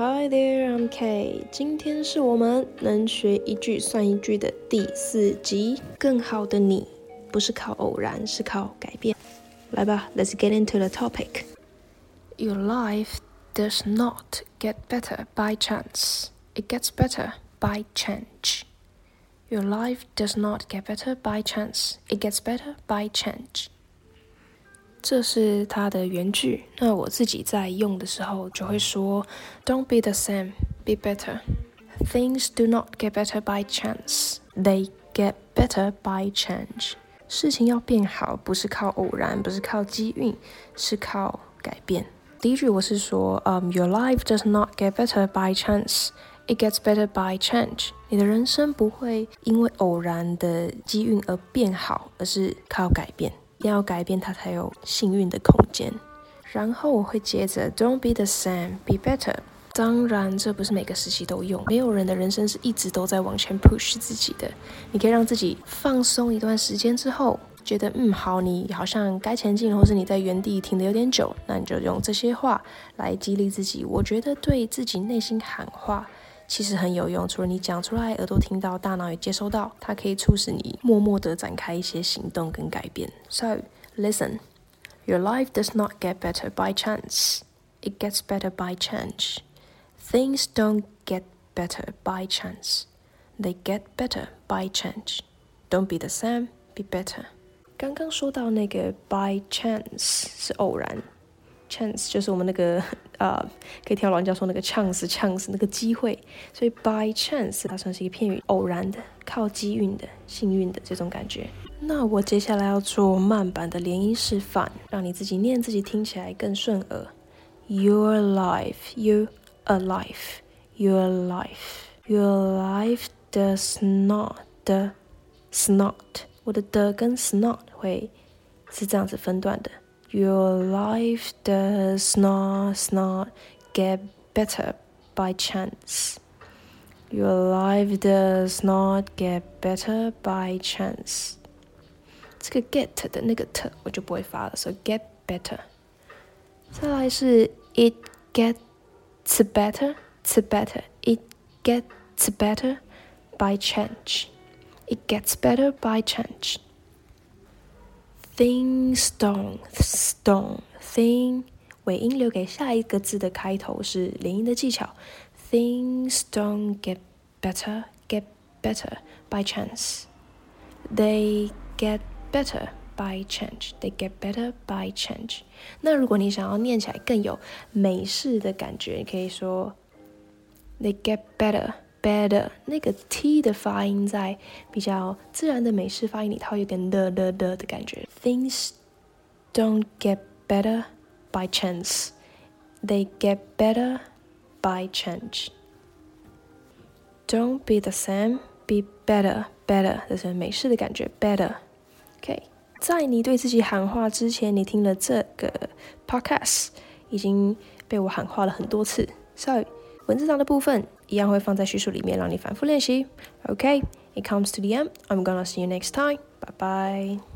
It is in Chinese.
Hi there, I'm Kay。今天是我们能学一句算一句的第四集。更好的你，不是靠偶然，是靠改变。来吧，Let's get into the topic. Your life does not get better by chance. It gets better by change. Your life does not get better by chance. It gets better by change. 这是它的原句。那我自己在用的时候就会说：Don't be the same, be better. Things do not get better by chance, they get better by change. 事情要变好，不是靠偶然，不是靠机运，是靠改变。第一句我是说，嗯、um,，Your life does not get better by chance. It gets better by change. 你的人生不会因为偶然的机运而变好，而是靠改变。一定要改变，它才有幸运的空间。然后我会接着，Don't be the same, be better。当然，这不是每个时期都用，没有人的人生是一直都在往前 push 自己的。你可以让自己放松一段时间之后，觉得嗯好，你好像该前进，或是你在原地停的有点久，那你就用这些话来激励自己。我觉得对自己内心喊话。其实很有用，除了你讲出来，耳朵听到，大脑也接收到，它可以促使你默默地展开一些行动跟改变。So listen, your life does not get better by chance. It gets better by change. Things don't get better by chance. They get better by change. Don't be the same, be better. 刚刚说到那个 by chance 是偶然。chance 就是我们那个呃，可以听到老人家说那个 chance，chance 那个机会，所以 by chance 它算是一个片语，偶然的、靠机运的、幸运的这种感觉。那我接下来要做慢版的连音示范，让你自己念，自己听起来更顺耳。Your life, you alive, your life, your life does not, snot，我的的跟 snot 会是这样子分段的。Your life does not, not get better by chance. Your life does not get better by chance. 这个 get 的那个 t 我就不会发了，所以 get better。再来是 it gets better, to better. It gets better by change. It gets better by change. Things don't, don't, thing 尾音留给下一个字的开头是连音的技巧。Things don't get better, get better by chance. They get better by change. They get better by change. 那如果你想要念起来更有美式的感觉，你可以说 They get better. better 那个 t 的发音在比较自然的美式发音里，它会有点的的的的感觉。Things don't get better by chance, they get better by change. Don't be the same, be better, better 这是美式的感觉，better。OK，在你对自己喊话之前，你听了这个 podcast 已经被我喊话了很多次，so 文字上的部分一样会放在叙述里面，让你反复练习。OK，it comes to the end. I'm gonna see you next time. Bye bye.